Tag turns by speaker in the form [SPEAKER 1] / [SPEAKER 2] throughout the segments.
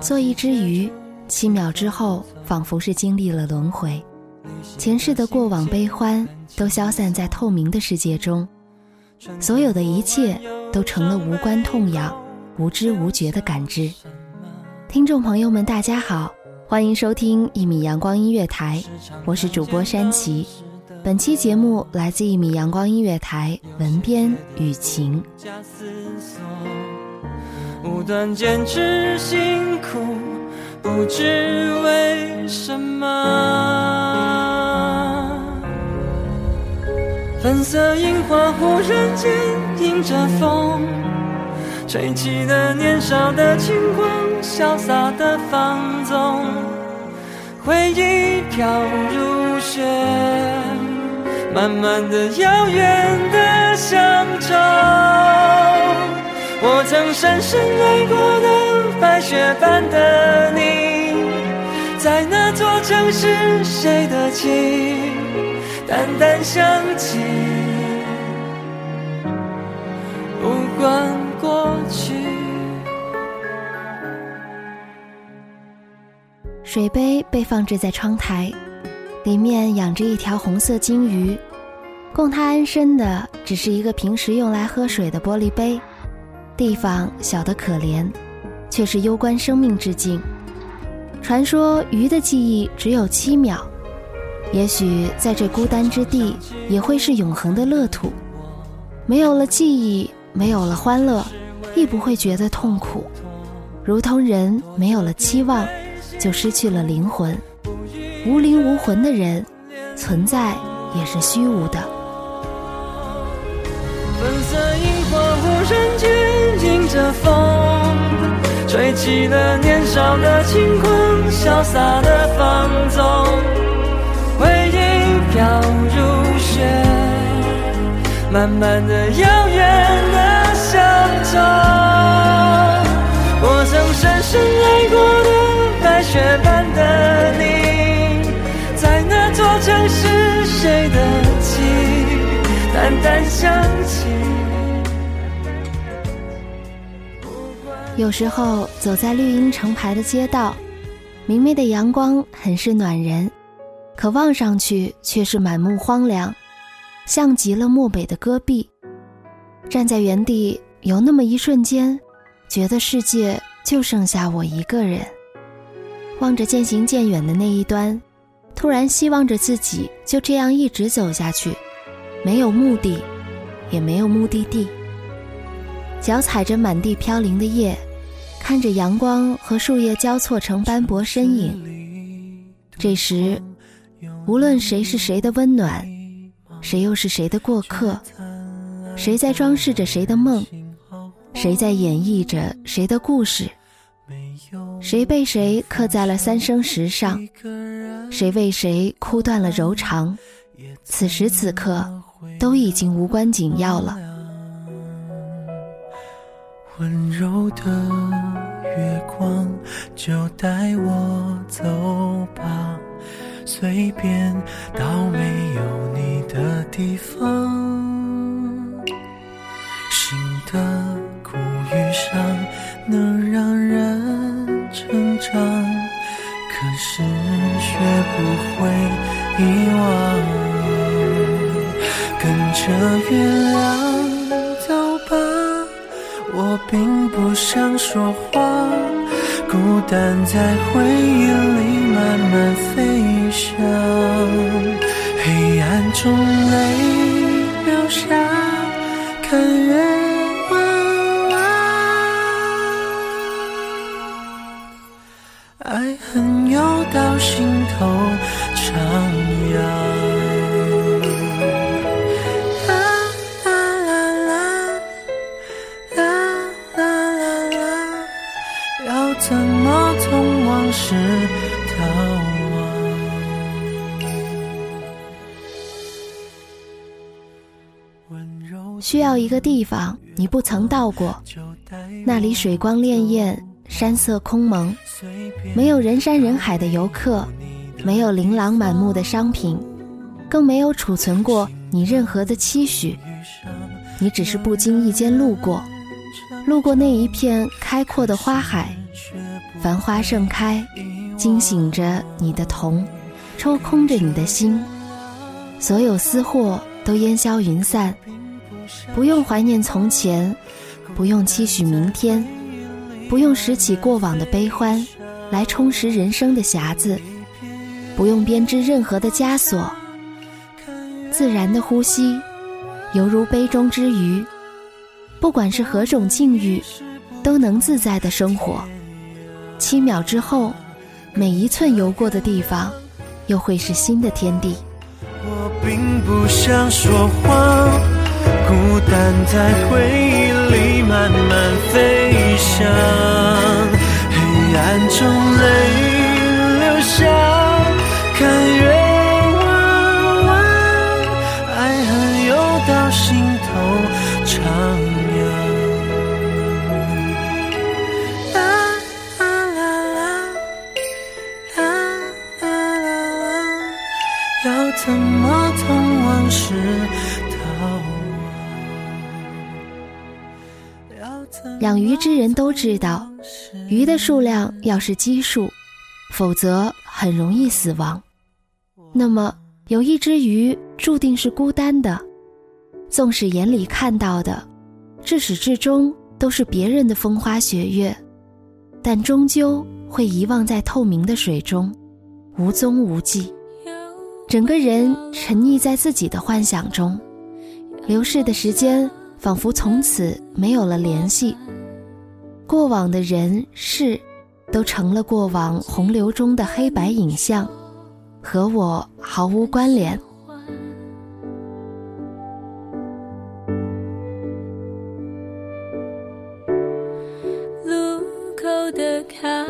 [SPEAKER 1] 做一只鱼，七秒之后，仿佛是经历了轮回，前世的过往悲欢都消散在透明的世界中，所有的一切都成了无关痛痒、无知无觉的感知。听众朋友们，大家好，欢迎收听一米阳光音乐台，我是主播山崎。本期节目来自一米阳光音乐台文编雨晴。
[SPEAKER 2] 不断，坚持辛苦，不知为什么。粉色樱花忽然间迎着风，吹起了年少的轻狂，潇洒的放纵，回忆飘如雪。慢慢的，遥远的乡愁，我曾深深爱过的白雪般的你，在那座城市，谁的情淡淡想起，不管过去。
[SPEAKER 1] 水杯被放置在窗台，里面养着一条红色金鱼，供它安身的只是一个平时用来喝水的玻璃杯，地方小得可怜，却是攸关生命之境。传说鱼的记忆只有七秒，也许在这孤单之地，也会是永恒的乐土。没有了记忆，没有了欢乐，亦不会觉得痛苦，如同人没有了期望。就失去了灵魂，无灵无魂的人，存在也是虚无的。
[SPEAKER 2] 风，吹起了年少的轻狂，潇洒的放纵，回忆飘如雪，慢慢的，遥远的乡愁，我曾深深爱过的。白雪般的你，在那座城市，谁的情淡淡想起。
[SPEAKER 1] 有时候走在绿荫成排的街道，明媚的阳光很是暖人，可望上去却是满目荒凉，像极了漠北的戈壁。站在原地，有那么一瞬间，觉得世界就剩下我一个人。望着渐行渐远的那一端，突然希望着自己就这样一直走下去，没有目的，也没有目的地。脚踩着满地飘零的叶，看着阳光和树叶交错成斑驳身影。这时，无论谁是谁的温暖，谁又是谁的过客，谁在装饰着谁的梦，谁在演绎着谁的故事？谁被谁刻在了三生石上？谁为谁哭断了柔肠？此时此刻，都已经无关紧要了。
[SPEAKER 2] 温柔的月光，就带我走吧，随便到没有你的地方。心的苦与伤，能让人成长，可是学不会遗忘。跟着月亮，我并不想说话，孤单在回忆里慢慢飞翔，黑暗中泪流下，看月
[SPEAKER 1] 需要一个地方，你不曾到过，那里水光潋滟，山色空蒙，没有人山人海的游客，没有琳琅满目的商品，更没有储存过你任何的期许，你只是不经意间路过，路过那一片开阔的花海，繁花盛开，惊醒着你的瞳，抽空着你的心，所有私货都烟消云散。不用怀念从前，不用期许明天，不用拾起过往的悲欢，来充实人生的匣子，不用编织任何的枷锁。自然的呼吸，犹如杯中之鱼，不管是何种境遇，都能自在的生活。七秒之后，每一寸游过的地方，又会是新的天地。
[SPEAKER 2] 我并不想说谎。孤单在回忆里慢慢飞翔，黑暗中泪流下，看月
[SPEAKER 1] 之人都知道，鱼的数量要是奇数，否则很容易死亡。那么有一只鱼注定是孤单的，纵使眼里看到的，至始至终都是别人的风花雪月，但终究会遗忘在透明的水中，无踪无迹。整个人沉溺在自己的幻想中，流逝的时间仿佛从此没有了联系。过往的人事，都成了过往洪流中的黑白影像，和我毫无关联。
[SPEAKER 3] 路口的咖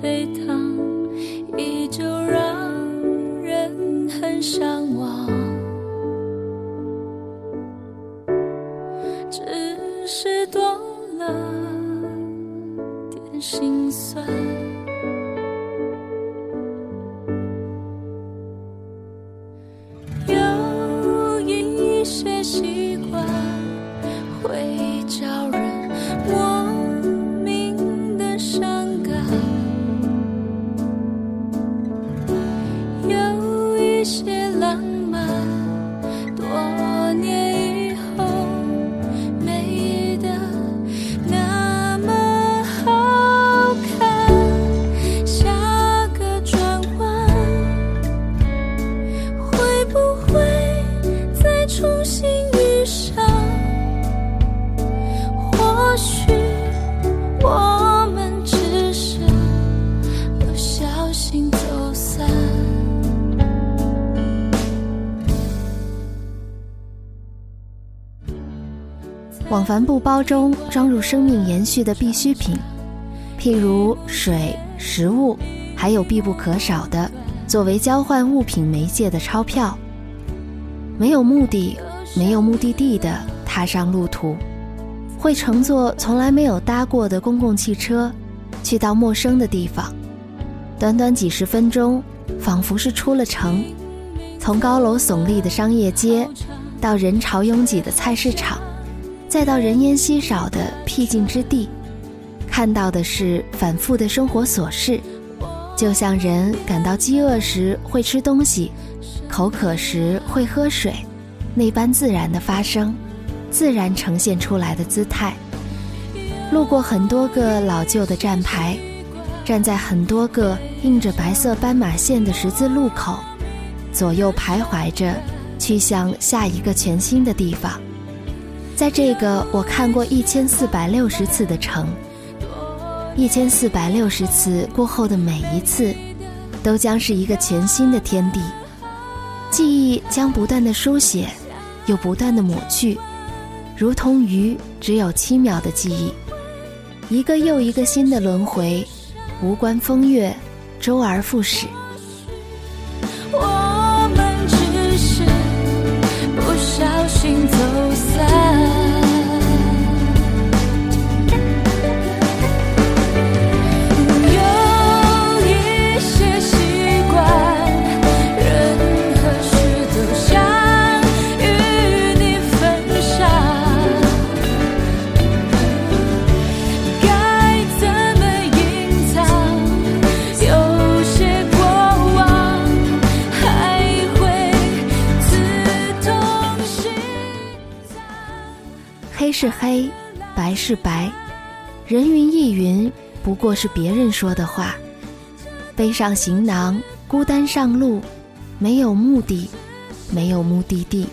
[SPEAKER 3] 啡糖，依旧让人很向往，只是多了。心酸，有一些习惯会叫人莫名的伤感，有一些
[SPEAKER 1] 往帆布包中装入生命延续的必需品，譬如水、食物，还有必不可少的作为交换物品媒介的钞票。没有目的、没有目的地的踏上路途，会乘坐从来没有搭过的公共汽车，去到陌生的地方。短短几十分钟，仿佛是出了城，从高楼耸立的商业街，到人潮拥挤的菜市场。再到人烟稀少的僻静之地，看到的是反复的生活琐事，就像人感到饥饿时会吃东西，口渴时会喝水，那般自然的发生，自然呈现出来的姿态。路过很多个老旧的站牌，站在很多个印着白色斑马线的十字路口，左右徘徊着，去向下一个全新的地方。在这个我看过一千四百六十次的城，一千四百六十次过后的每一次，都将是一个全新的天地。记忆将不断的书写，又不断的抹去，如同鱼只有七秒的记忆。一个又一个新的轮回，无关风月，周而复始。
[SPEAKER 3] 黑是
[SPEAKER 1] 黑，白是白，人云亦云，不过是别人说的话。背上行囊，孤单上路，没有目的，没有目的地。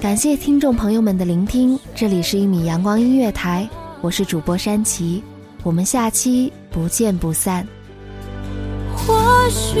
[SPEAKER 1] 感谢听众朋友们的聆听，这里是一米阳光音乐台，我是主播山崎，我们下期不见不散。
[SPEAKER 3] 或许